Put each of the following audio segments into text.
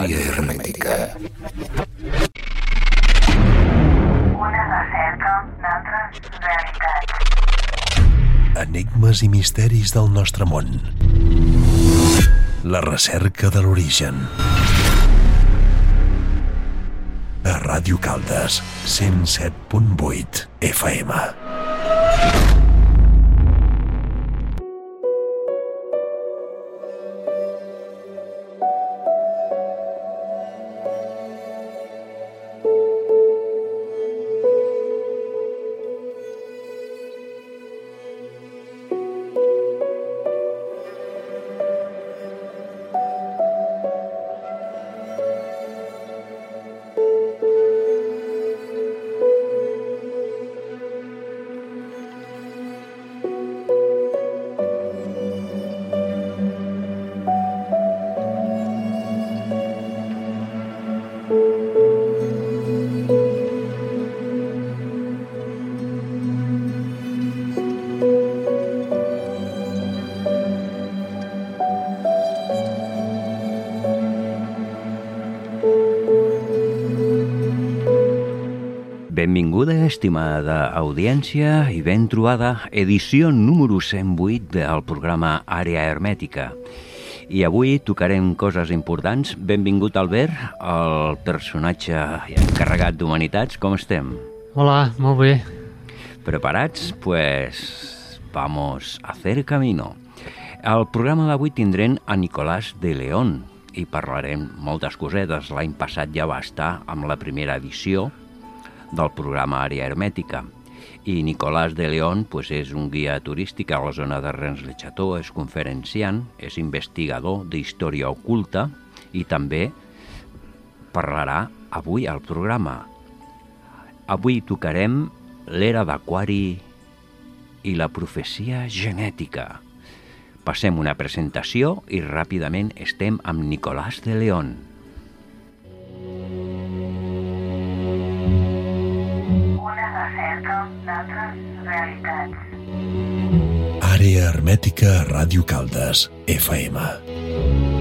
Àrea hermètica. Una recerca d'altres realitats. Enigmes i misteris del nostre món. La recerca de l'origen. A Ràdio Caldes, 107.8 FM. Estimada audiència, i ben trobada, edició número 108 del programa Àrea Hermètica. I avui tocarem coses importants. Benvingut, Albert, el personatge encarregat d'Humanitats. Com estem? Hola, molt bé. Preparats? Pues vamos a hacer camino. Al programa d'avui tindrem a Nicolás de León i parlarem moltes cosetes. L'any passat ja va estar amb la primera edició del programa Àrea Hermètica. I Nicolás de León pues, és un guia turístic a la zona de Rennes-le-Chateau, és conferenciant, és investigador d'història oculta i també parlarà avui al programa. Avui tocarem l'era d'Aquari i la profecia genètica. Passem una presentació i ràpidament estem amb Nicolás de León. Realitats. Àrea hermètica Ràdio Caldes, FM.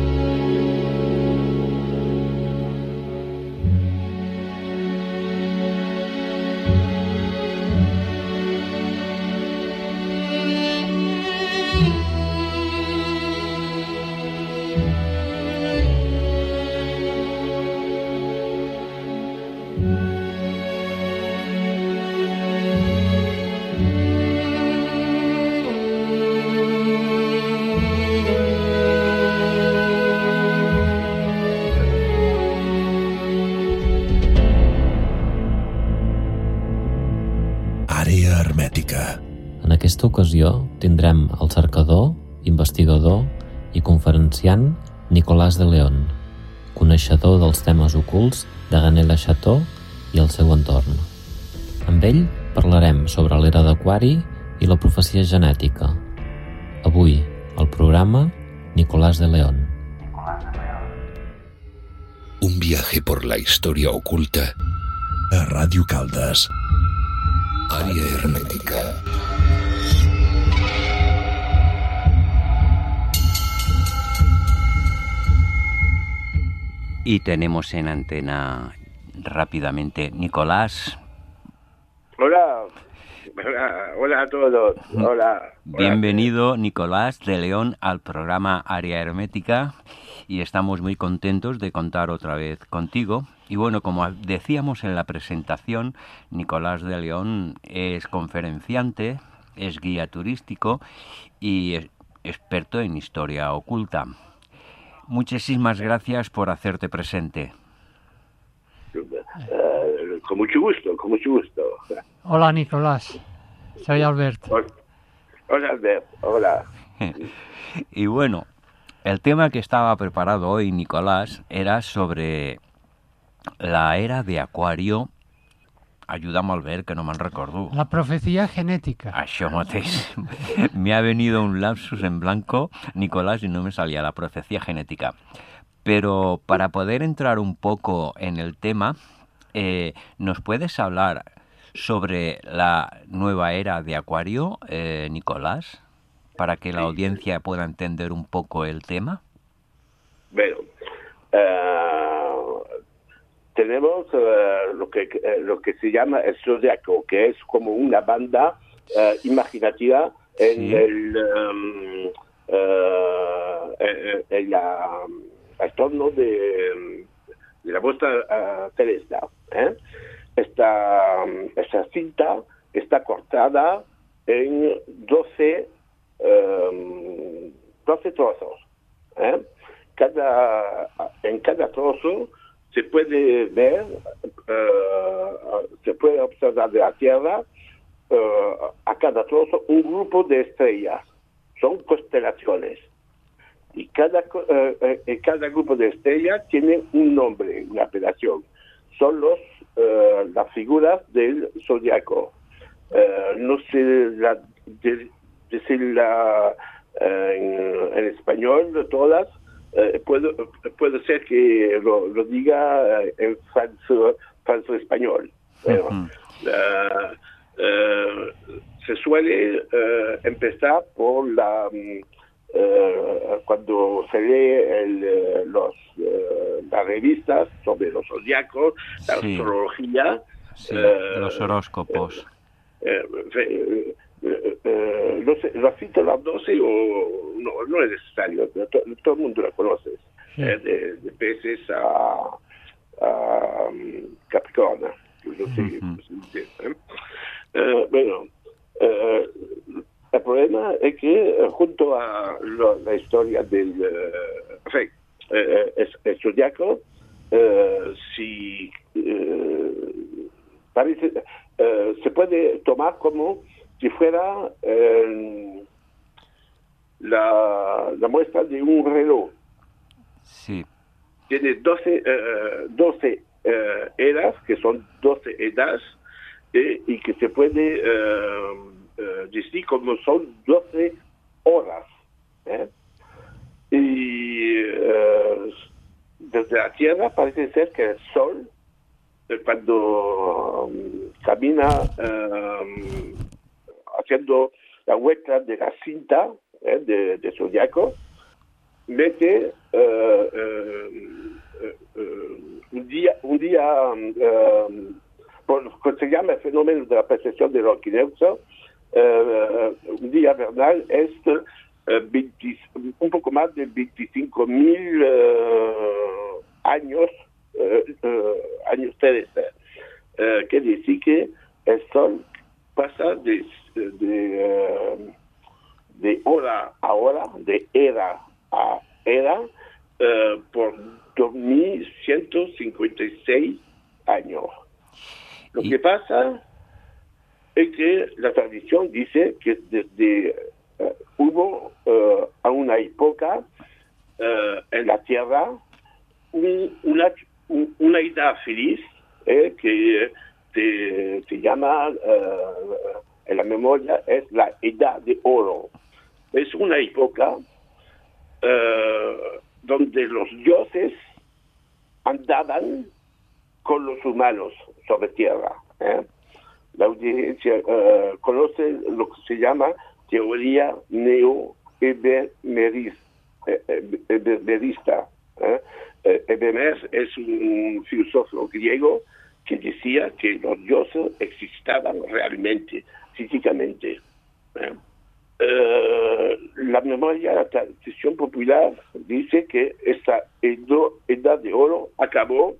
Aquesta ocasió tindrem el cercador, investigador i conferenciant Nicolás de León, coneixedor dels temes ocults de Ganela Chateau i el seu entorn. Amb ell parlarem sobre l'era d'Aquari i la profecia genètica. Avui, al programa Nicolás de León. Un viaje por la historia oculta. A Ràdio Caldes, Àrea hermètica. Y tenemos en antena rápidamente Nicolás. Hola. Hola, hola a todos. Hola. Hola. Bienvenido, Nicolás de León, al programa Área Hermética y estamos muy contentos de contar otra vez contigo. Y bueno, como decíamos en la presentación, Nicolás de León es conferenciante, es guía turístico y es experto en historia oculta. Muchísimas gracias por hacerte presente. Eh, con mucho gusto, con mucho gusto. Hola, Nicolás. Soy Albert. Hola, hola, Albert. Hola. Y bueno, el tema que estaba preparado hoy, Nicolás, era sobre la era de Acuario. Ayuda'm al ver que no me'n recordo. La profecía genética. Això mateix. Me ha venido un lapsus en blanco, Nicolás, y no me salía la profecía genética. Pero para poder entrar un poco en el tema, eh, ¿nos puedes hablar sobre la nueva era de Acuario, eh, Nicolás? Para que la audiencia pueda entender un poco el tema. Bueno, eh, tenemos eh, lo, que, eh, lo que se llama el zodiaco, que es como una banda eh, imaginativa en Sí. el em, eh, en- en la, el torno de, de la vuestra celeste. ¿eh? Esta, esta cinta está cortada en 12, em, 12 trozos. ¿eh? Cada, en cada trozo se puede ver, eh, se puede observar de la Tierra eh, a cada trozo un grupo de estrellas. Son constelaciones. Y cada, eh, cada grupo de estrellas tiene un nombre, una apelación. Son los, las figuras del zodiaco. No sé la, de- decirla eh, en, en español todas. Eh, puedo, puede ser que lo, lo diga eh, en falso, falso español. Pero, eh, se suele eh, empezar por la mm, cuando se lee el, los, las revistas sobre los zodiacos, la astrología, Sí, los horóscopos. Eh, eh, eh, no sé, ¿lo has visto las 12 o no? No es necesario, to- todo el mundo la conoce, Sí. eh, de, de peces a, a um, Capricornio, que no sé. Eh, bueno, el problema es que junto a lo- la historia del eh, es- el zodiaco, si parece se puede tomar como si fuera eh, la, la muestra de un reloj. Sí, Tiene 12, eh, 12 eh, eras, que son 12 edades, eh, y que se puede eh, eh, decir como son 12 horas. ¿eh? Y eh, desde la Tierra parece ser que el Sol, eh, cuando um, camina um, haciendo la vuelta de la cinta eh, de, de zodiaco, mete eh, eh, eh, eh, un día, un día um, um, por lo que se llama el fenómeno de la percepción equinoccio, eh, un día vernal es eh, 20 un poco más de 25 mil años, eh, eh, años terrestres. Eh, quiere decir que el Sol pasa de, de, de hora a hora, de era a era, eh, por 2156 años. Lo Y- que pasa es que la tradición dice que desde eh, hubo eh, a una época en la Tierra un- una, un- una edad feliz eh, que se, llama en la memoria es la edad de oro. Es una época eh, donde los dioses andaban con los humanos sobre tierra. ¿eh? La audiencia eh, conoce lo que se llama teoría neo-ebemerista. Ebemer es un filósofo griego que decía que los dioses existaban realmente, físicamente. ¿eh? Eh, la memoria, la tradición popular dice que esta edad de oro acabó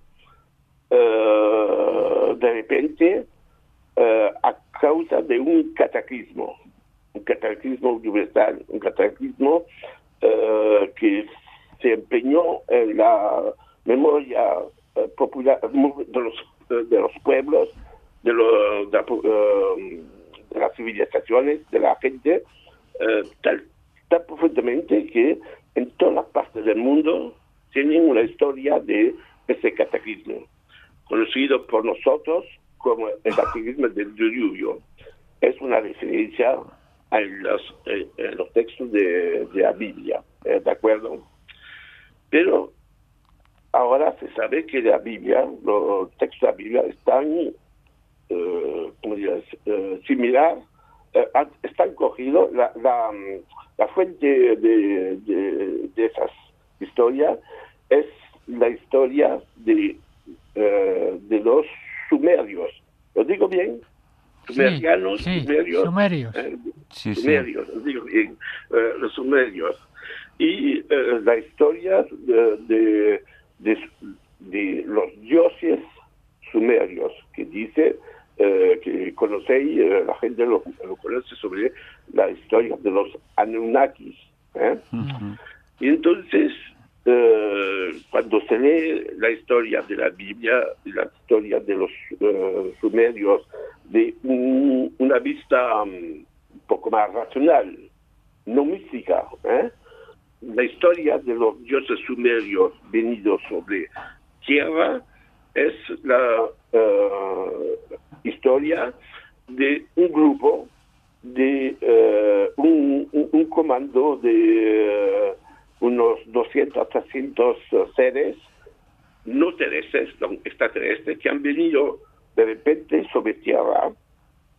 eh, de repente a causa de un cataclismo, un cataclismo universal, un cataclismo que se empeñó en la memoria popular de los, de los pueblos, de, lo- de de las civilizaciones, de la gente, eh, tan profundamente que en todas partes del mundo tienen una historia de ese cataclismo, conocido por nosotros como el cataclismo del diluvio. Es una referencia a los, eh, eh, textos de, de la Biblia, ¿eh? ¿de acuerdo? Pero ahora se sabe que la Biblia, los textos de la Biblia están Eh, similar, eh, están cogidos, la, la, mm, la fuente de, de- de esas historias es la historia de de los sumerios. ¿Lo digo bien? Sumerianos, sí, sumerios. sumerios. eh, Sí, sumerios, digo bien, eh, los sumerios. Y eh, la historia de- de- de los dioses sumerios, que dice eh, que conocéis, eh, la gente lo, lo conoce sobre la historia de los Anunnakis. ¿eh? Ujú. Y entonces, eh, cuando se lee la historia de la Biblia, la historia de los eh, sumerios, de un- una vista um, un poco más racional, no mística, la historia de los dioses sumerios venidos sobre tierra es la eh, historia de un grupo de eh, un, comando de eh, unos 200 300 seres no terrestres, no extraterrestres, que han venido de repente sobre tierra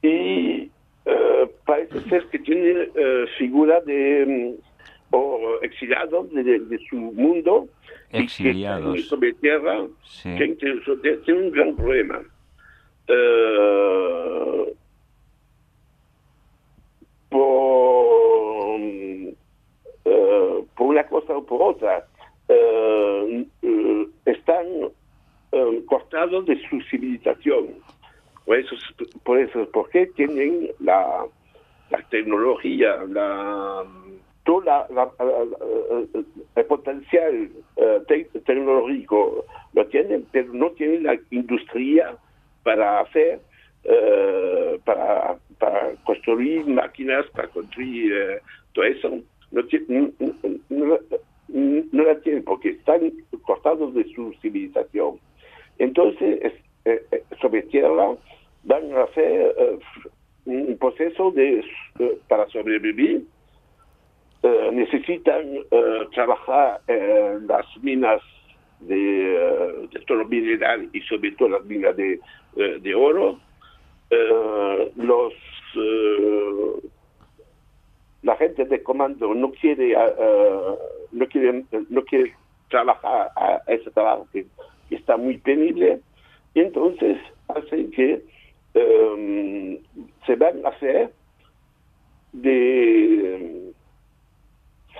y parece ser que tienen eh, figura de mm, o exiliados de, de- su mundo y que Exiliados. sobre tierra Sí. que tiene un gran problema. Eh, por, eh, por una cosa o por otra, eh, están cortados de su civilización. Por eso, por eso, porque tienen la, la tecnología, la, toda la, la- el potencial eh, te- tecnológico lo tienen, pero no tienen la industria para hacer, eh, para, para construir máquinas, para construir eh, todo eso. No, no- la tienen porque están cortados de su civilización. Entonces, es- sobre tierra van a hacer un proceso de, para sobrevivir. Eh, necesitan eh, trabajar en las minas de, eh, de todo mineral y sobre todo las minas de, de oro. Los la gente de comando no quiere no quiere no quiere trabajar a ese trabajo que, está muy penible entonces hace que se van a hacer de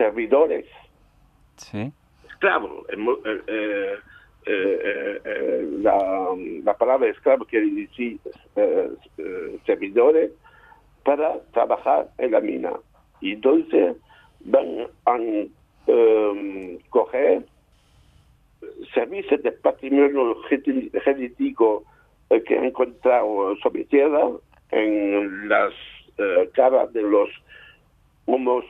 servidores Sí. esclavo. Eh, eh, eh, la, la palabra esclavo quiere decir servidores para trabajar en la mina. Y entonces van a eh, coger servicios de patrimonio genético que han encontrado sobre tierra en las caras de los homos,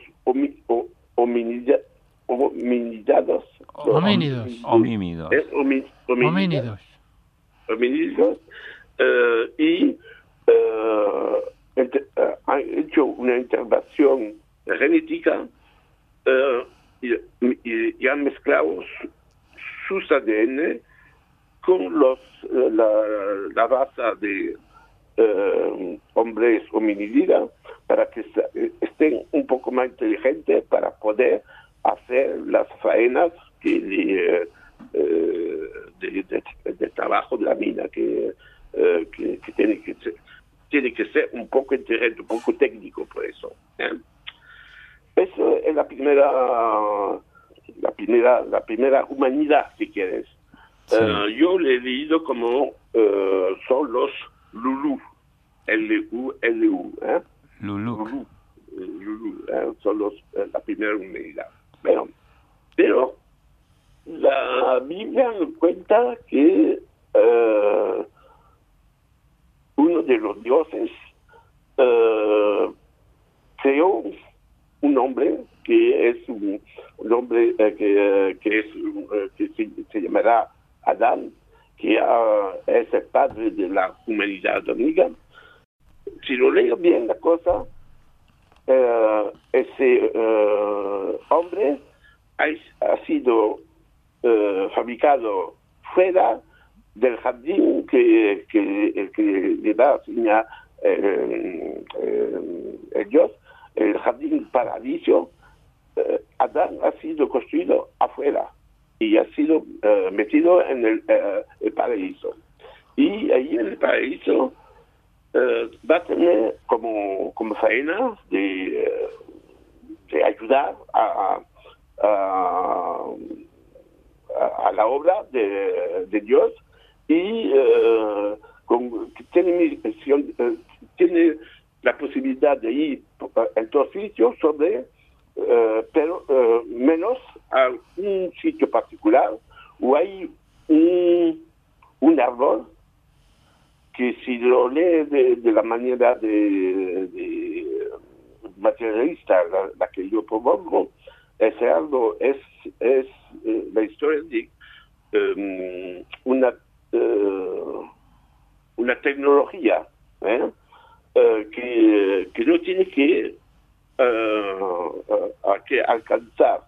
ho- hominida- hominidados. Homínidos. Homímidos. Eh, homi- hominidados Homínidos. homínidos, eh, y eh, ent- eh, han hecho una intervención genética y, y- y han mezclado su- sus ADN con los la, la raza de hombres hominidas para que se- estén un poco más inteligentes para poder hacer las faenas que eh, de, de- de trabajo de la mina que, eh, que, que tiene que ser tiene que ser un poco inteligente, un poco técnico por eso. ¿eh? Eso es la primera la primera la primera humanidad si quieres. Sí. Eh, yo le he leído como eh, son los Lulu, L-U-L-U, ¿eh? Luluk. Lulú, eh, eh, son los, eh, la primera humanidad. Pero, pero la Biblia nos cuenta que uno de los dioses creó un hombre que es un, hombre que, que que se, se llamará Adán, que ah, es el padre de la humanidad amiga. Si lo leo bien la cosa, eh, ese eh, hombre ha, sido eh, fabricado fuera del jardín que, que, que le da señal eh, eh, el Dios, el jardín paradiso, eh, Adán ha sido construido afuera. y ha sido metido en el, el paraíso. Y ahí en el paraíso eh, va a tener como, como faena de, eh, ayudar a, a, la obra de, de Dios y eh, tiene, eh, tiene la posibilidad de ir eh, en todo sitio sobre, pero menos a un sitio particular où hay un, un árbol que si lo lee de, la manera de, de materialista la, que yo propongo, ese árbol es, es eh, la historia de eh, una, eh, una tecnología ¿eh? Que, que no tiene que, que alcanzar.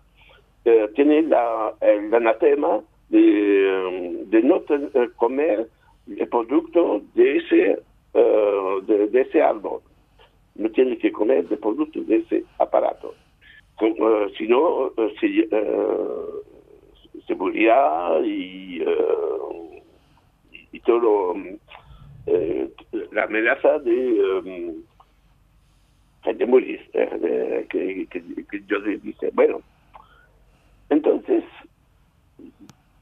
Tiene la, el anatema de, de no ten- comer el producto de ese, eh, de, ese árbol. No tiene que comer el producto de ese aparato. Eh, si no, eh, se, se morirá y, y todo la amenaza de, eh, de morir, de- que, que, que Dios le dice. Bueno, entonces,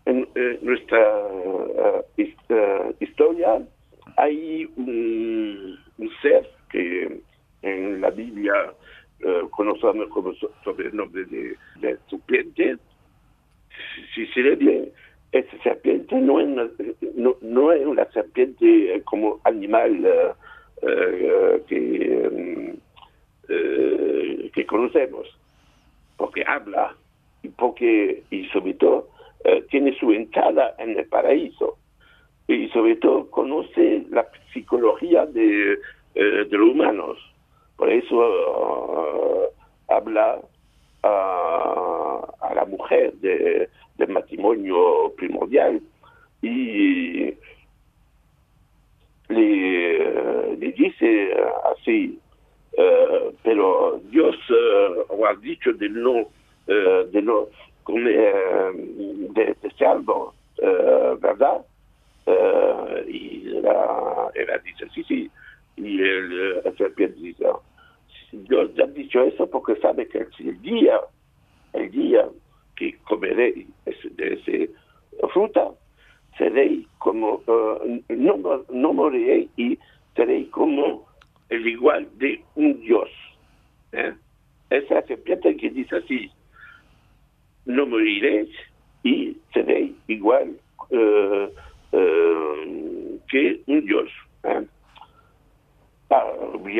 en, nuestra hay un, ser que en la Biblia eh, conocemos como so- sobrenombre de, de serpiente. Si se ve bien, esa serpiente no es una, no, es una serpiente eh, como animal eh, mm, que conocemos, porque habla y porque y sobre todo eh, tiene su entrada en el paraíso y sobre todo conoce la psicología de, eh, de los humanos. Por eso eh, habla a, a la mujer de, del matrimonio primordial y le, le dice así, eh, pero Dios eh, ha dicho de no, eh, de no comer eh, de, de ese árbol, eh, ¿verdad? Eh, y la, ella dice, sí, sí. Y el, eh, el serpiente dice, Dios ha dicho eso porque sabe que el día, el día que comeré ese- de esa fruta, seré como, eh, no, no moriré y seré como el igual de un Dios. ¿eh? Esa serpiente que dice así, no moriré y seré igual eh, eh, que un Dios. ¿eh? Ah,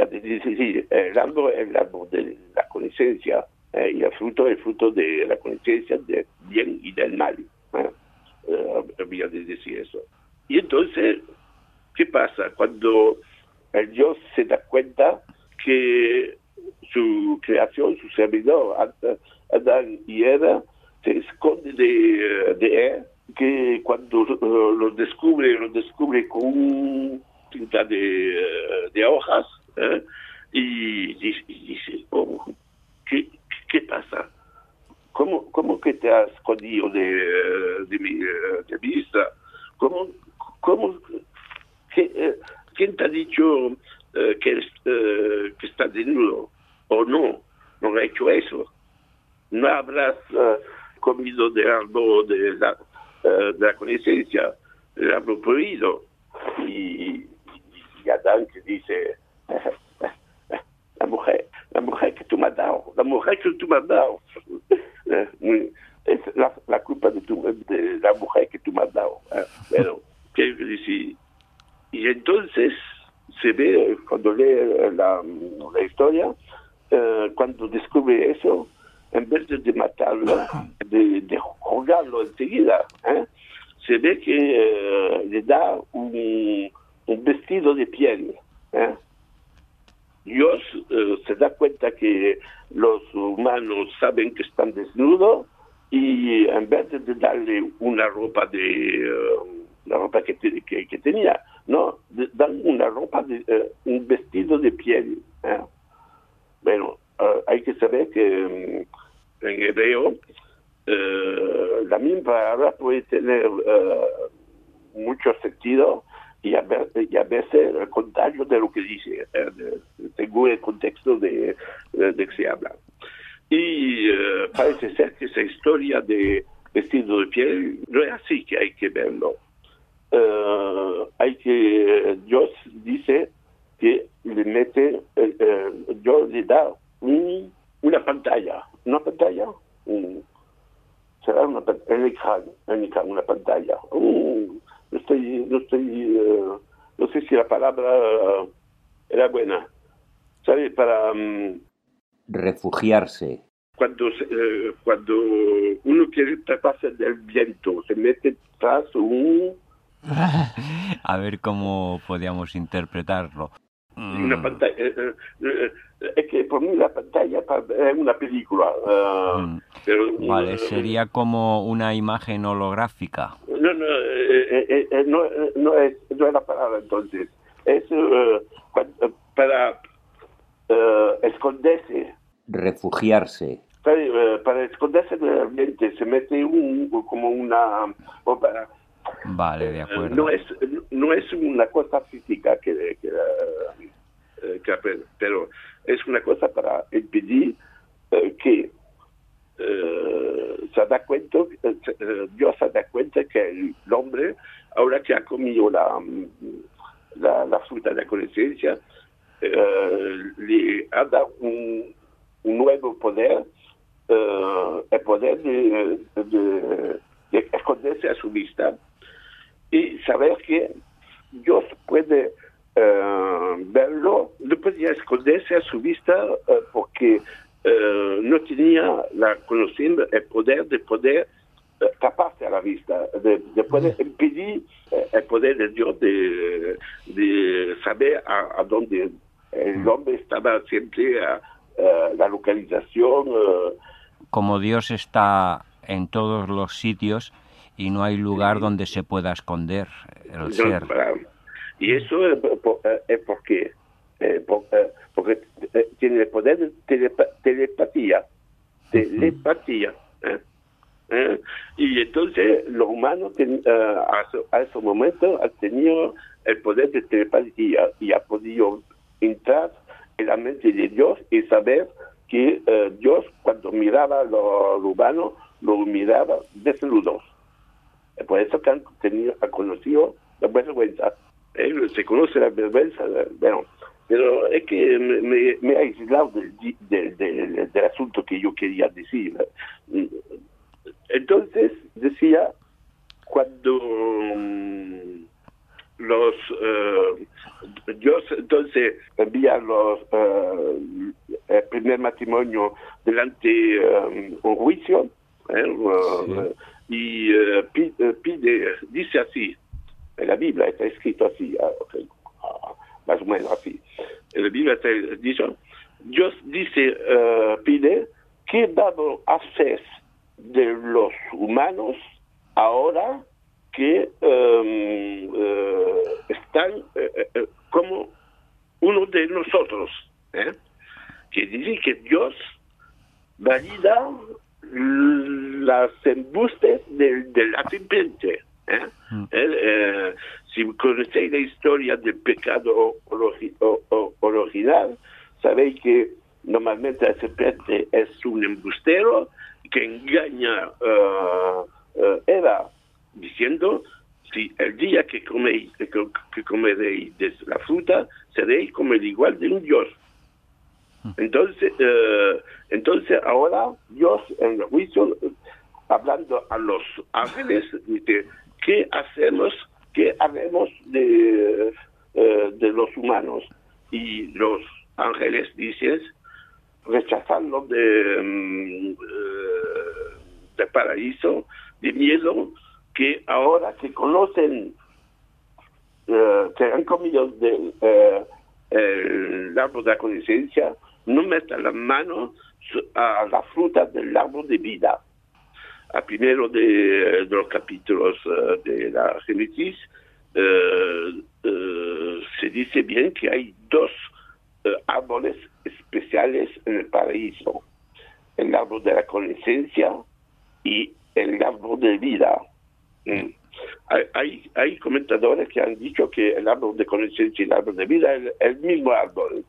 a decir, el árbol es el árbol de la conciencia eh, y el fruto es el fruto de la conciencia del bien y del mal. ¿eh? Eh, voy a decir eso. Y entonces, ¿qué pasa? Cuando el Dios se da cuenta que su creación, su servidor, Ad- Adán y Eva, se esconde de, de él, que cuando eh, lo descubre, lo descubre con tinta de, eh, de hojas, ¿eh? y, dice- oh, ¿qué, pasa? ¿Cómo, ¿Cómo que te has escondido de, de, mi, de vista? ¿Cómo, cómo, ¿Quién te ha dicho que, que estás desnudo? ¿O no? No ha hecho eso. No habrás comido del árbol de la, eh, de la conciencia, del árbol prohibido. Y, y Adán que dice, la mujer, la mujer que tú me has dado, la mujer que tú me has dado, eh, es la, la culpa de, tu, de la mujer que tú me has dado. eh. Pero, quiero decir, y entonces se ve, cuando lee la, la historia, eh, cuando descubre eso, en vez de, matarlo, de, de jugarlo enseguida, ¿eh? se ve que eh, le da un, vestido de piel. ¿eh? Dios eh, se da cuenta que los humanos saben que están desnudos y en vez de darle una ropa de la ropa que, te- que, que tenía, no, dan una ropa de un vestido de piel. Bueno, eh, hay que saber que mm, en hebreo eh, la misma palabra puede tener eh, mucho sentido y a, y a veces el contagio de lo que dice, según el contexto de, de, que se habla. Y parece ser que esa historia de vestido de piel no es así que hay que verlo. Hay que, Dios dice que le mete, eh, Dios le da un- una pantalla, una pantalla, un- será una, pan- un ecran, un ecran, una pantalla. Uh, no estoy, no estoy, eh, no sé si la palabra eh, era buena. ¿Sabe? Para mm, Refugiarse. cuando se- eh, cuando uno quiere taparse del viento, se mete tras un A ver cómo podíamos interpretarlo. Una Mm, pantalla. eh, eh, eh, es que por mí la pantalla pa- es una película. eh, mm. pero, Vale, eh, sería como una imagen holográfica. No, no, eh, eh, eh, no, no, es, no es la palabra entonces. Es eh, cuando- para eh, esconderse. Refugiarse. Eh, para esconderse del ambiente se mete un, como una... o para- Vale, de acuerdo. no, es, no es una cosa física que, que, eh, pero es una cosa para impedir eh, que eh, se da cuenta, eh, Dios se da cuenta que el hombre, ahora que ha comido la, la, la fruta de la conciencia, le ha dado un, nuevo poder, el poder de, de- de esconderse a su vista y saber que Dios puede verlo, no podía esconderse a su vista eh, porque eh, no tenía la conocimiento, el poder de poder eh, taparse a la vista, de, de poder impedir eh, el poder de Dios de, de saber a, a dónde el hombre estaba siempre, a, a la localización. eh, Como Dios está en todos los sitios y no hay lugar donde se pueda esconder el No, ser. para- y eso es, por- eh, es porque, eh, eh, porque tiene el poder de telepa- telepatía. Telepatía. ¿eh? ¿Eh? Y entonces los humanos ten- a, su- a ese momento han tenido el poder de telepatía y ha podido entrar en la mente de Dios y saber que Dios cuando miraba a los humanos lo miraba desnudos. Es Por eso que han, tenido, han conocido la vergüenza. Se conoce la vergüenza, bueno, pero es que me, me- me he aislado del, del, del- del asunto que yo quería decir. Entonces, decía, cuando mm, los eh, Dios entonces envía los eh, el primer matrimonio delante eh, un juicio ¿eh? Eh, y eh, pi- eh, pide, dice así en la Biblia está escrito así ah, ah, más o menos así en la Biblia está dicho Dios dice eh, pide qué dado haces de los humanos ahora que eh, eh, están eh, como uno de nosotros, que dice que Dios valida las embustes de, de la serpiente. ¿Eh? Él, eh, si conocéis la historia del pecado original, sabéis que normalmente la serpiente es un embustero que engaña a Eva diciendo si el día que coméis que, que comeréis de la fruta seréis como el igual de un dios entonces eh, entonces ahora Dios en el juicio eh, hablando a los ángeles dice qué hacemos qué haremos de eh, de los humanos y los ángeles dicen rechazarlo de, mm, eh, de paraíso, de miedo, que ahora que conocen, eh, que han comido de, eh, el árbol de la conciencia, no metan la mano a la fruta del árbol de vida. A primero de, de los capítulos eh, de la Génesis, eh, eh, se dice bien que hay dos árboles especiales en el paraíso. El árbol de la conciencia y el árbol de vida. Mm. Hay, hay, comentadores que han dicho que el árbol de conciencia y el árbol de vida es el mismo árbol,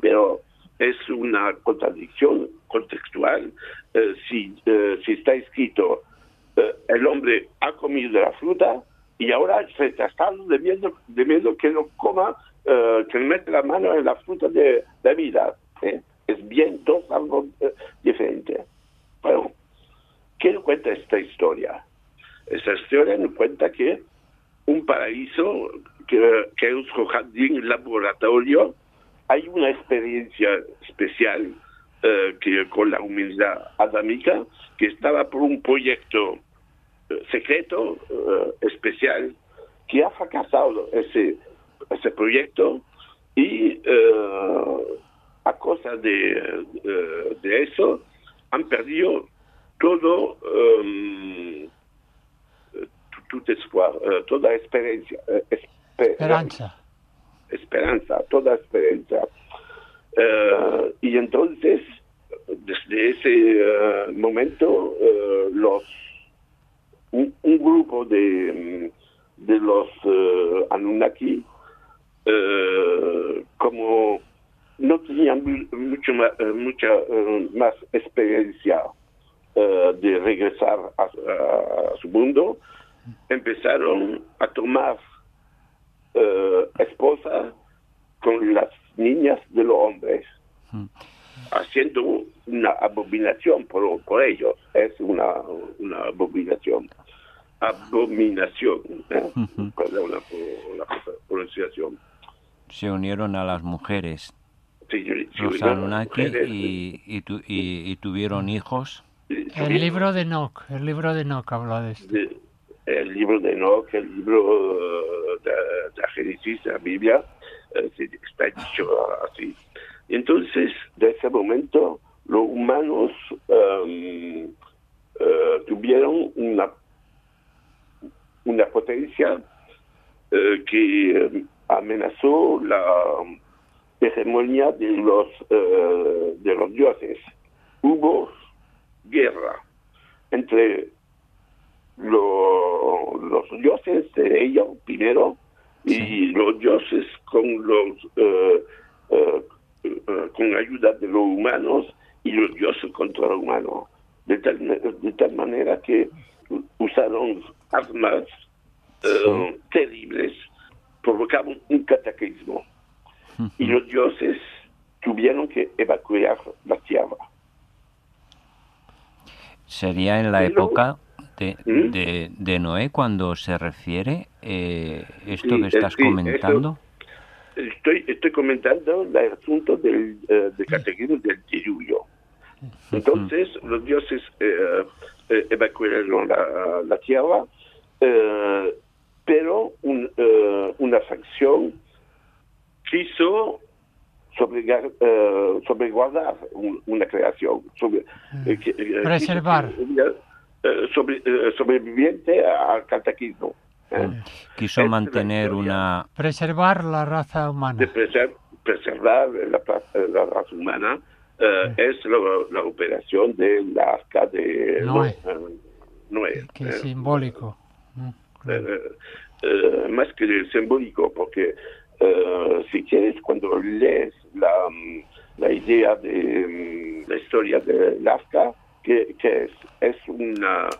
pero es una contradicción contextual eh, si, eh, si está escrito eh, el hombre ha comido de la fruta y ahora se está de miedo, de miedo que no coma, que mete la mano en la fruta de la vida. Es bien dos algo diferente. Bueno, ¿qué cuenta esta historia? Esta historia nos cuenta que un paraíso, que, que es un jardín laboratorio, hay una experiencia especial eh, que con la humanidad adámica que estaba por un proyecto eh, secreto eh, especial que ha fracasado ese ese proyecto y a causa de, de eso han perdido todo um, tout espoir, toda experiencia, espe- Esperanza. esperanza, toda esperanza. Eh, y entonces, desde ese eh, momento, eh, los un, grupo de, de los Anunnaki, como no tenían mu- mucho eh, mucha más experiencia de regresar a, a su mundo, empezaron a tomar eh, esposa con las niñas de los hombres, haciendo una abominación por, por ellos. Es una, una abominación. Abominación. ¿eh? Perdona por la pronunciación. Se unieron a las mujeres, Sí, los yo- Anunnaki, mujeres, y, y, tu- y- y tuvieron hijos. El libro de Enoch, el libro de Enoch habla de esto. el libro de Enoch, el libro eh, de, de la Génesis, de la Biblia, está dicho así. Entonces, de ese momento, los humanos em, eh, tuvieron una, una potencia eh, que eh, amenazó la hegemonía de los, eh, de los dioses. Hubo guerra entre lo- los dioses de ellos primero y los dioses con los eh, con ayuda de los humanos y los dioses contra los humanos de tal, de tal manera que usaron armas terribles provocaban un cataclismo. Y los dioses tuvieron que evacuar la tierra. Sería en la Pero- época de, ¿Mm? de, de Noé cuando se refiere eh, esto Sí, que estás sí, comentando. Estoy, estoy comentando el asunto del, eh, del cataclismo del diluvio. Entonces, los dioses eh, eh, evacuaron la, la tierra, pero un, una facción quiso un- una creación, sobre, eh, Preservar. eh, sobre- eh, sobreviviente al cataclismo. ¿eh? Quiso es mantener una... Preservar la raza humana. de preser- preservar la, pla- la raza humana eh, es la, la operación de la arca de Noé. eh, Noé. Que eh, es simbólico. eh, eh, más que el simbólico, porque eh, si quieres, cuando lees la, mm, la idea de mm, la historia del arca, que, que es, es una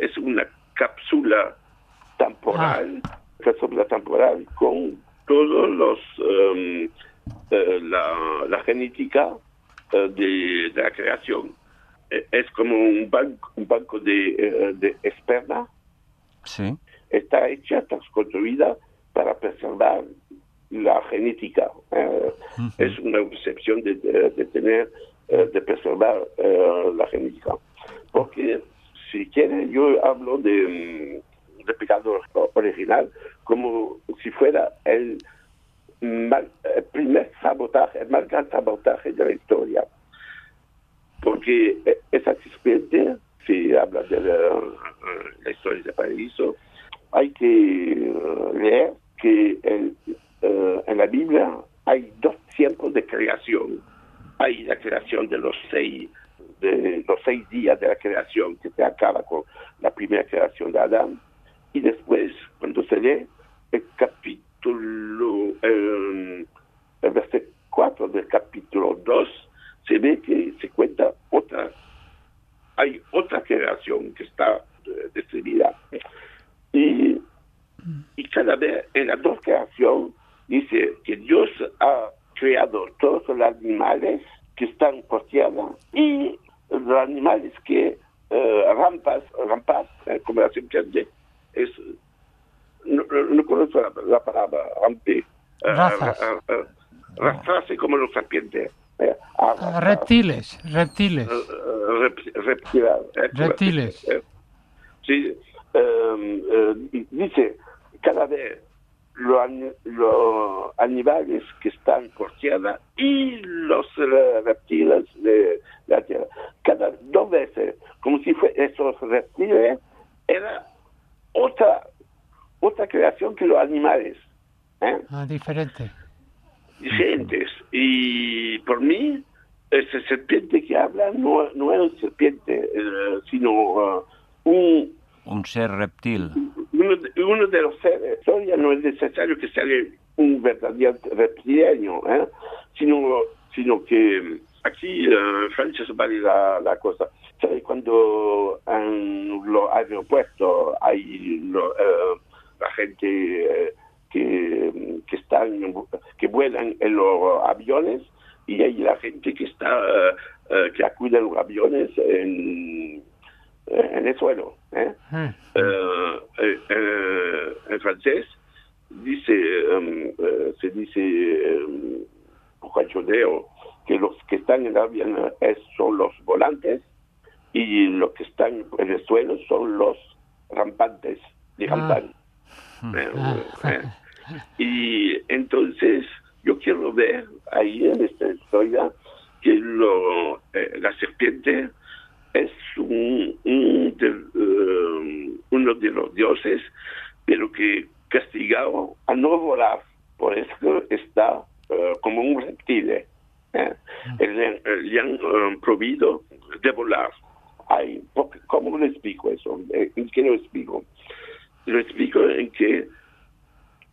es una cápsula temporal, cápsula temporal con todos los em, eh, la, la genética eh, de, de la creación. Eh, Es como un banco, un banco de, eh, de esperma Sí, está hecha, está construida para preservar la genética. Es una excepción de, de- de tener, eh, de preservar eh, la genética. Porque, si quieren, yo hablo de, mm, de pecado original como si fuera el, el primer sabotaje, el más gran sabotaje de la historia. Porque eh, esa serpiente, si habla de la, historia del paraíso, hay que leer que en, en la Biblia hay dos tiempos de creación. Hay la creación de los seis, de los seis días de la creación, que se acaba con la primera creación de Adán, y después, cuando se lee el capítulo, eh, el versículo 4 del capítulo 2, se ve que se cuenta otra, hay otra creación que está eh, describida. Y, y cada vez en las dos creaciones dice que Dios ha creado todos los animales que están por tierra y los animales que eh, rampas, rampas, eh, como la serpiente, es, no, no- no conozco la, la palabra, rampe, eh, Razas. ra- ra- arrastrarse como los serpientes. eh, arrastrar, Reptiles, reptiles. eh, rep- reptilar, eh, Reptiles. eh, sí, eh, eh, y dice, cada vez los, ani- los animales que están por tierra y los reptiles de la tierra. Cada dos veces, como si fue esos reptiles, era otra, otra creación que los animales. ¿eh? Ah, diferente. diferentes. Y por mí, ese serpiente que habla no, no es un serpiente, eh, sino uh, un, Un reptil. uno, de, uno de los seres. Todavía no es necesario que sea un verdadero reptiliano, ¿eh? sino, sino que aquí eh, en Francia se vale la, la cosa. ¿Sabe? Cuando en los aeropuertos hay eh, la gente eh, que, que están que vuelan en los aviones y hay la gente que está eh, eh, que acude a los aviones en, en el suelo. ¿eh? Eh, Eh, eh, eh, en francés dice eh, se dice por cachondeo que los que están en avión son los volantes y los que están en el suelo son los rampantes de Ah. Eh, Ah. eh. Y entonces yo quiero ver ahí en esta historia que lo, eh, la serpiente es un, un de- eh, uno de los dioses, pero que castigado a no volar. Por eso está eh, como un reptil. ¿eh? Le, le han eh, prohibido de volar. Ay, ¿Cómo lo explico eso? Eh, ¿En qué lo explico? Lo explico en que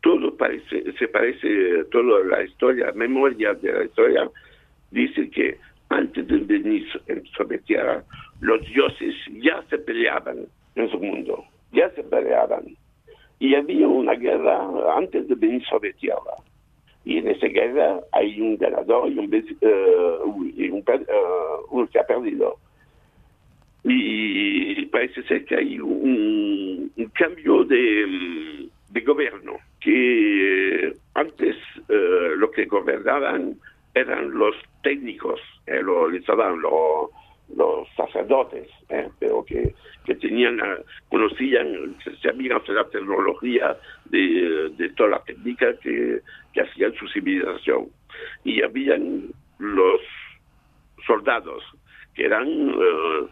todo parece, se parece, toda la historia, memoria de la historia, dice que antes de venir en- sobre tierra, los dioses ya se peleaban en su mundo, ya se peleaban. Y había una guerra antes de venir sobre tierra. Y en esa guerra hay un ganador y un, eh, y un uno que ha perdido. Y parece ser que hay un, un cambio de, de gobierno, que antes eh, lo que gobernaban eran los técnicos, eh, los, los sacerdotes, eh, pero que, que tenían, eh, conocían, sabían hacer la tecnología de, de toda la técnica que, que hacían su civilización. Y habían los soldados, que eran eh,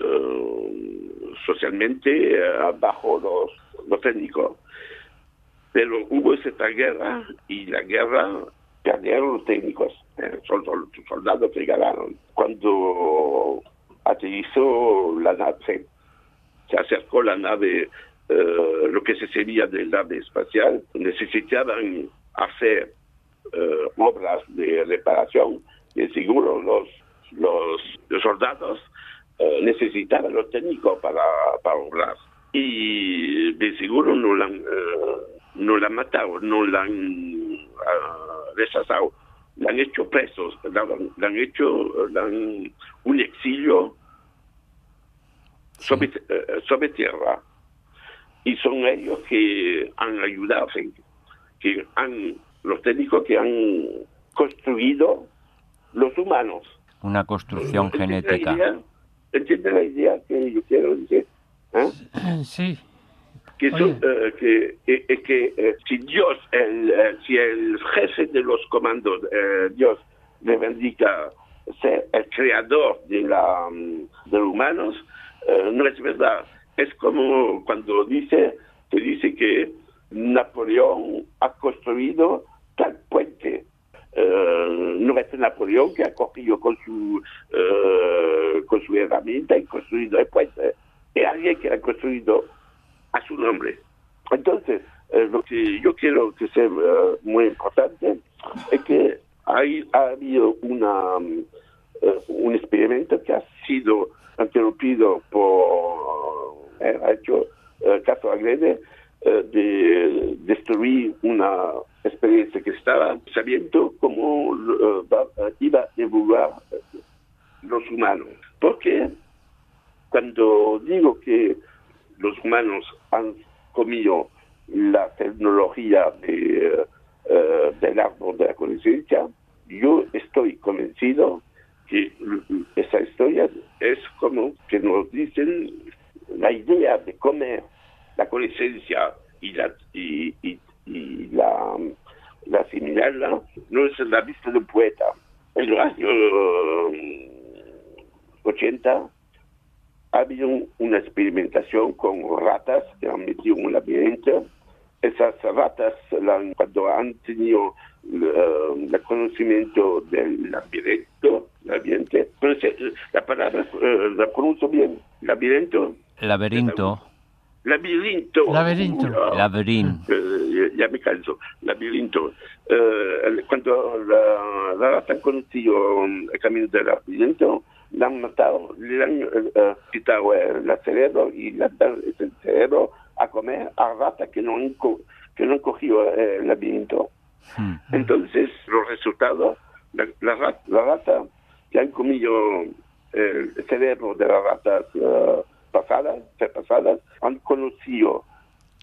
eh, socialmente eh, bajo los, los técnicos. Pero hubo esta guerra y la guerra perdieron los técnicos, eh, son soldados que ganaron. Cuando la nave, se, acercó la nave, eh, lo que se sería de nave espacial, necesitaban hacer eh, obras de reparación, y seguro los, los, soldados necesitaban los técnicos para, para obrar. Y de seguro no la no la matado, no la han ah, rechazado, la han hecho presos, la, han- la han hecho la han- un exilio sobre, eh, sobre tierra. Y son ellos que han ayudado, que han, los técnicos que han construido los humanos. Una construcción ¿Entiende la genética. idea? ¿Entiende la idea que yo quiero decir? Eh, sí, que, Oye. eh, que, eh, eh, que, eh, si Dios, el, eh, si el jefe de los comandos, eh, Dios reivindica ser el creador de, la, mm, de los humanos, eh, no es verdad. Es como cuando dice, se dice que Napoleón ha construido tal puente. no es Napoleón que ha cogido con su, con su herramienta y construido el puente. Es alguien que ha construido a su nombre. Entonces, eh, lo que yo quiero que sea eh, muy importante es que hay, ha habido una, eh, un experimento que ha sido interrumpido por, eh, hecho caso agrede de destruir una experiencia que estaba sabiendo cómo iba a evoluir eh, los humanos. Porque cuando digo que los humanos han comido la tecnología de, eh, del árbol de la conciencia, yo estoy convencido que esa historia es como que nos dicen la idea de comer la conciencia y la y, la, la asimilarla no es la vista de un poeta. En los años eh, 80 ha habido un- una experimentación con ratas que han metido en un laberinto. Esas ratas, la- cuando han tenido eh, el conocimiento del laberinto, la palabra eh, la pronuncio bien, laberinto, Laberinto, laberinto, Laberinto. Uh, laberinto. eh, ya me canso, laberinto. Eh, cuando la, la rata ha conocido el camino del laberinto, la han matado, le han eh, eh, quitado el cerebro y le han dado ese cerebro a comer a ratas que no han, co- que no han cogido eh, el laberinto. Hmm. Entonces, los resultados, la, la rat- la rata que han comido el cerebro de las ratas eh, pasadas, pasadas, han conocido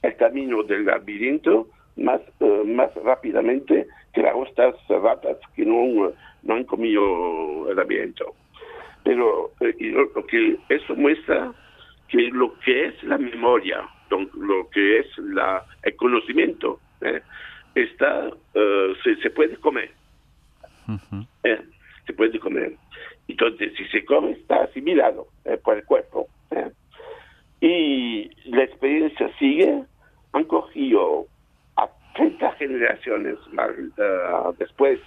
el camino del laberinto más, eh, más rápidamente que las otras ratas que no, no han comido el laberinto. Pero eh, y lo, lo que eso muestra que lo que es la memoria, lo que es la, el conocimiento, eh, está eh, se, se puede comer. Eh, se puede comer. Entonces, si se come, está asimilado por el cuerpo. Y la experiencia sigue. Han cogido a 30 generaciones más, eh, después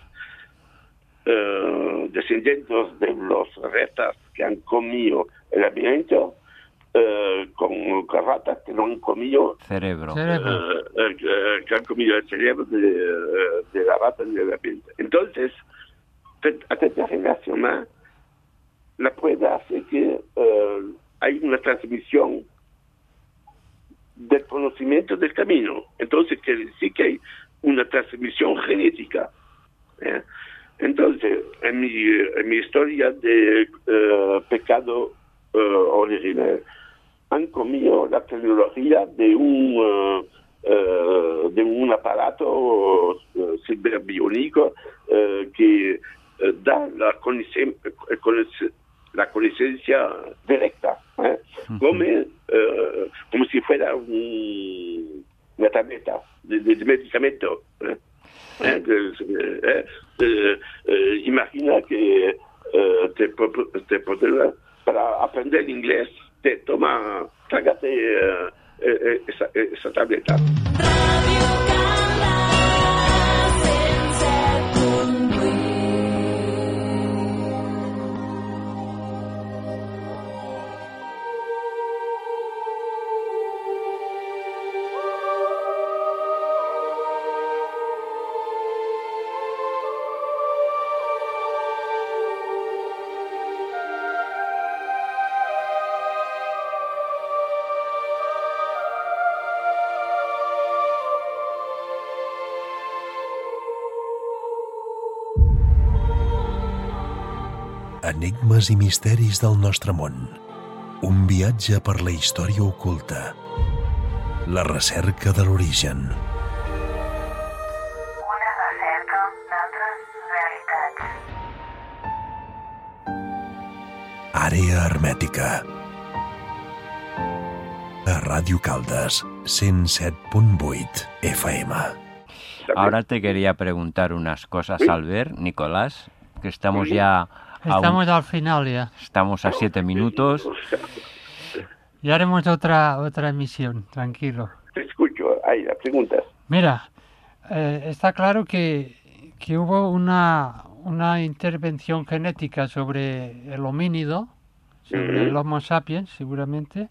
eh, descendientes de los retas que han comido el laberinto eh, con con ratas que no han comido Cerebro. Cerebro. eh, que han comido el cerebro de, eh, de la rata y de la pinta. Entonces, a esta generación más, la prueba hace que eh, hay una transmisión del conocimiento del camino. Entonces, quiere decir que hay una transmisión genética. ¿eh? Entonces, en mi, en mi historia de eh, pecado eh, original, han comido la tecnología de un eh, eh, de un aparato eh, ciberbiónico eh, que da la conis- la conexión directa, ¿eh? como, eh, como si fuera un- una tableta de, de- de medicamento. ¿eh? ¿Eh? Eh, eh, imagina que te, te para aprender inglés te toma, trágate esa, esa tableta. Enigmes i misteris del nostre món. Un viatge per la història oculta. La recerca de l'origen. Una recerca d'altres realitats. Àrea hermètica. A Ràdio Caldes, 107.8 FM. Ahora te quería preguntar unas cosas, Albert, Nicolás, que estamos ya un- Estamos al final ya. estamos a siete minutos. Ya haremos otra, otra emisión, tranquilo. Te escucho, hay las preguntas. Mira, eh, está claro que, que hubo una, una intervención genética sobre el homínido, sobre el Homo sapiens, seguramente.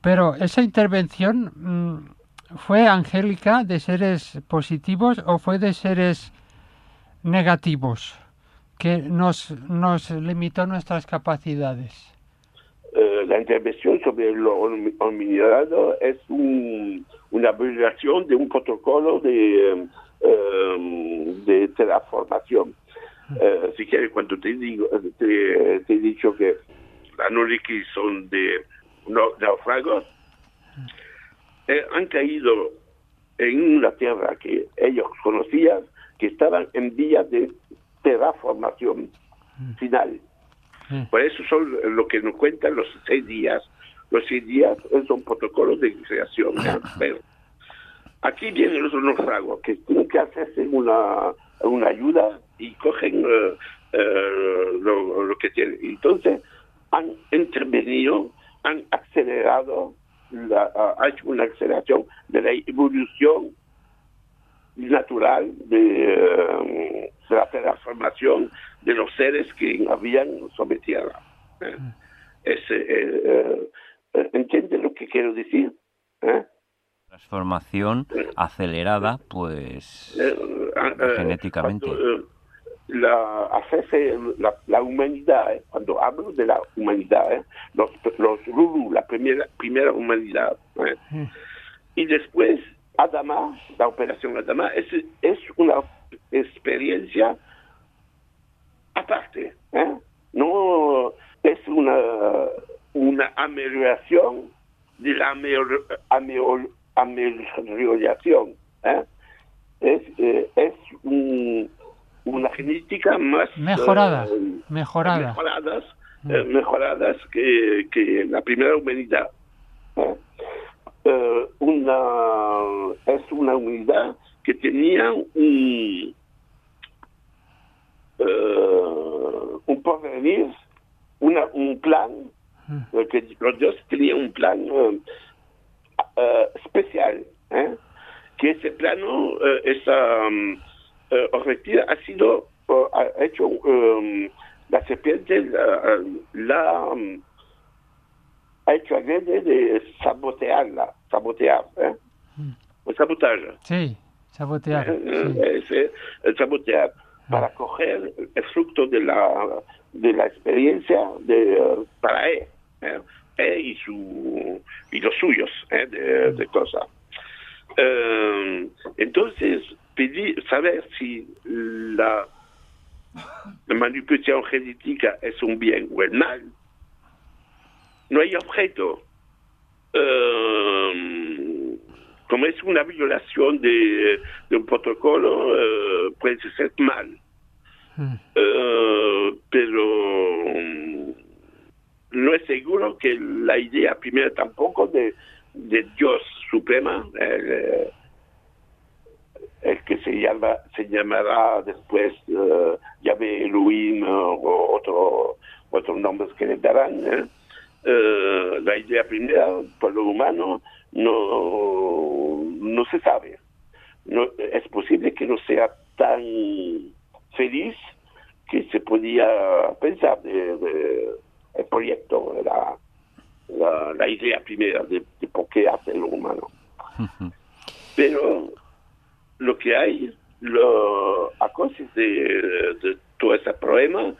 Pero esa intervención mm, fue angélica de seres positivos o fue de seres negativos que nos, nos limitó nuestras capacidades. Eh, la intervención sobre el horminado es un- una violación de un protocolo de, eh, eh, de terraformación. Eh, si quieres, cuando te, digo, te, te he dicho que las Noriki son de náufragos, eh, han caído en una tierra que ellos conocían, que estaban en vía de terraformación final. Mm. Por eso son lo que nos cuentan los seis días. Los seis días son protocolos de creación. Pero aquí vienen los náufragos que tienen que hacerse una, una ayuda y cogen eh, eh, lo, lo que tienen. Entonces han intervenido, han acelerado, la, ha hecho una aceleración de la evolución natural de, eh, de la transformación de los seres que habían sobre tierra. ¿eh? Ese, eh, eh, eh, ¿Entiende lo que quiero decir? Transformación acelerada, pues ah, genéticamente. cuando, la, hacerse la, la humanidad, cuando hablo de la humanidad, los, los Lulu, la primera, primera humanidad, eh, y después Adama, la operación Adama, es, es una experiencia aparte, ¿eh? no es una, una amelioración de la amelior- amelior- amelioración, ¿eh? es, eh, es un- una genética más Mejorada, eh, mejorada. mejoradas, eh, mejoradas que, que la primera humanidad. ¿Eh? Una, es una humanidad que tenía un, eh, un porvenir, una, un plan, eh, que los dioses tenían un plan eh, eh, especial, ¿eh? que ese plano, esa um, objetivo ha sido ha hecho um, la serpiente la, la, um, ha hecho agrede de sabotearla, sabotear, ¿eh? O sabotaje. Sí, sabotear. Eh, sí. eh, el sabotear para coger el fruto de la de la experiencia de para él, eh, él y su y los suyos eh, de, de cosas Eh, entonces pedir saber si la, la manipulación genética es un bien o el mal no hay objeto Eh, como es una violación de, de un protocolo, eh, puede ser mal. Mm. Eh, pero mm, no es seguro que la idea primera tampoco de, de Dios Suprema, el, eh, el que se llama se llamará después eh, Yahvé Elohim eh, o otro, otros nombres que le darán, ¿eh? La idea primera por lo humano no, no se sabe. No, es posible que no sea tan feliz que se podía pensar de, de- el proyecto, la, la, la idea primera de, de por qué hace lo humano. Pero lo que hay, lo, a causa de, de todo ese problema,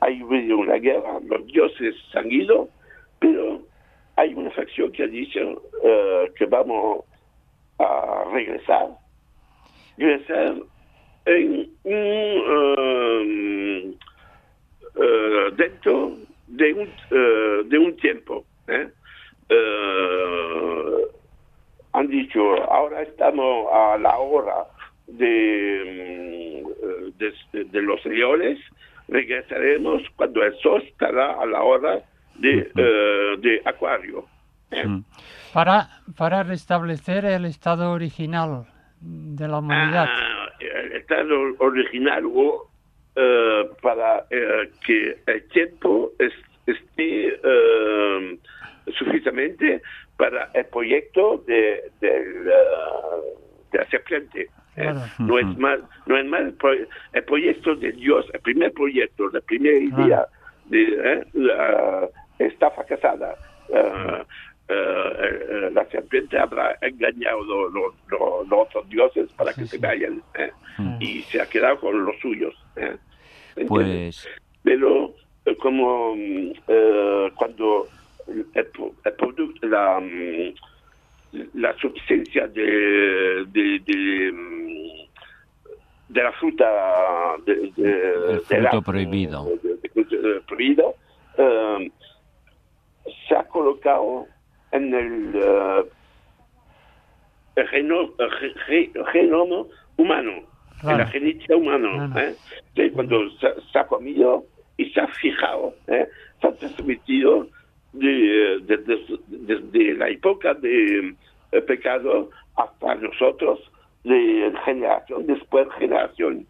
hay una guerra, los dioses han ido, pero hay una facción que ha dicho eh, que vamos a regresar, regresar en un, eh, eh, dentro de un, eh, de un tiempo. Eh, han dicho, ahora estamos a la hora de, mm, de, de los leones, regresaremos cuando el sol estará a la hora de, eh, de acuario. ¿eh? Para, para restablecer el estado original de la humanidad. Ah, el estado original o eh, para que el tiempo es- esté eh, suficientemente para el proyecto de, del, de la serpiente. ¿eh? Claro. No es más, no es más el, pro- el proyecto de Dios, el primer proyecto, la primera idea de ¿eh? la estafa casada. eh, eh, eh, la serpiente habrá engañado los lo, lo- los otros dioses para Sí, que sí. se vayan ¿eh? y se ha quedado con los suyos. ¿eh? Pues pero eh, como mm, eh, cuando el, el producto, la, mm, la substancia de, de, de, mm, de la fruta de, El fruto prohibido. eh, se ha colocado en el, eh, geno- ge- ge- genoma humano, en la genética humana. Claro. ¿eh? Cuando se, se ha comido y se ha fijado, ¿eh? se ha transmitido de- de- de- desde la época del pecado hasta nosotros, de generación después generación.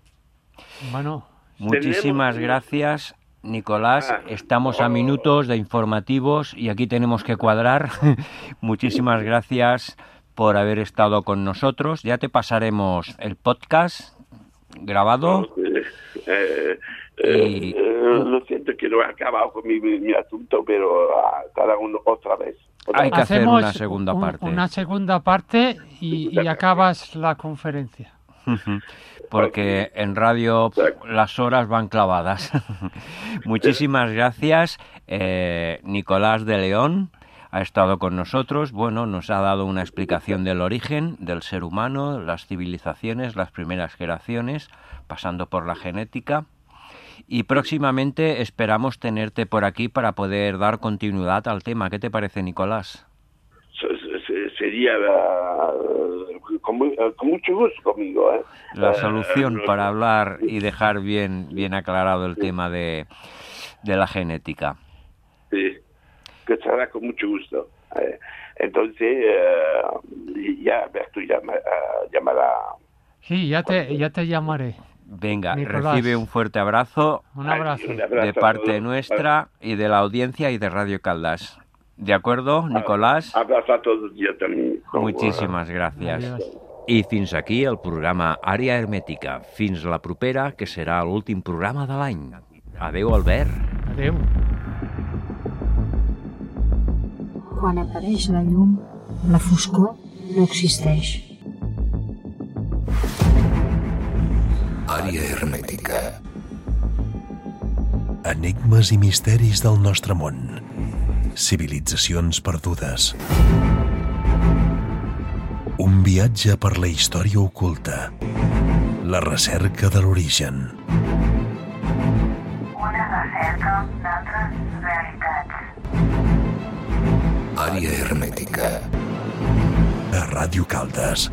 Bueno, Muchísimas Tenemos- gracias, Nicolás. Ah. Estamos a minutos de informativos y aquí tenemos que cuadrar. Muchísimas gracias por haber estado con nosotros. Ya te pasaremos el podcast grabado. Eh, eh, eh, Y- eh, lo siento que no he acabado con mi, mi- mi asunto, pero ah, cada uno otra vez. Otra Hay vez. que hacer una segunda un- parte. Una segunda parte y, y acabas la conferencia. Porque en radio las horas van clavadas. Muchísimas gracias. Eh, Nicolás de León ha estado con nosotros. Bueno, nos ha dado una explicación del origen del ser humano, las civilizaciones, las primeras generaciones, pasando por la genética. Y próximamente esperamos tenerte por aquí para poder dar continuidad al tema. ¿Qué te parece, Nicolás? Se- se- se- Sería ah, con, mu- eh, con mucho gusto conmigo. ¿eh? la Eh, solución para hablar y dejar bien, bien aclarado el tema de, de la genética. Sí, que será con mucho gusto. Eh, entonces, eh, ya Berto llama, llamará. Sí, ya te, ya te llamaré. Venga, Nicolás. recibe un fuerte abrazo Un Ay, abrazo. un abrazo de parte nuestra y de la audiencia y de Radio Caldas. ¿De acuerdo, Nicolás? Abrazo a todos yo también. Con- Muchísimas gracias. Adiós. I fins aquí el programa Àrea Hermètica. Fins la propera, que serà l'últim programa de l'any. Adeu, Albert. Adeu. Quan apareix la llum, la foscor no existeix. Àrea hermètica. Enigmes i misteris del nostre món. Civilitzacions perdudes. Un viatge per la història oculta. La recerca de l'origen. Una recerca d'altres realitats. Àrea hermètica. A Ràdio Caldes.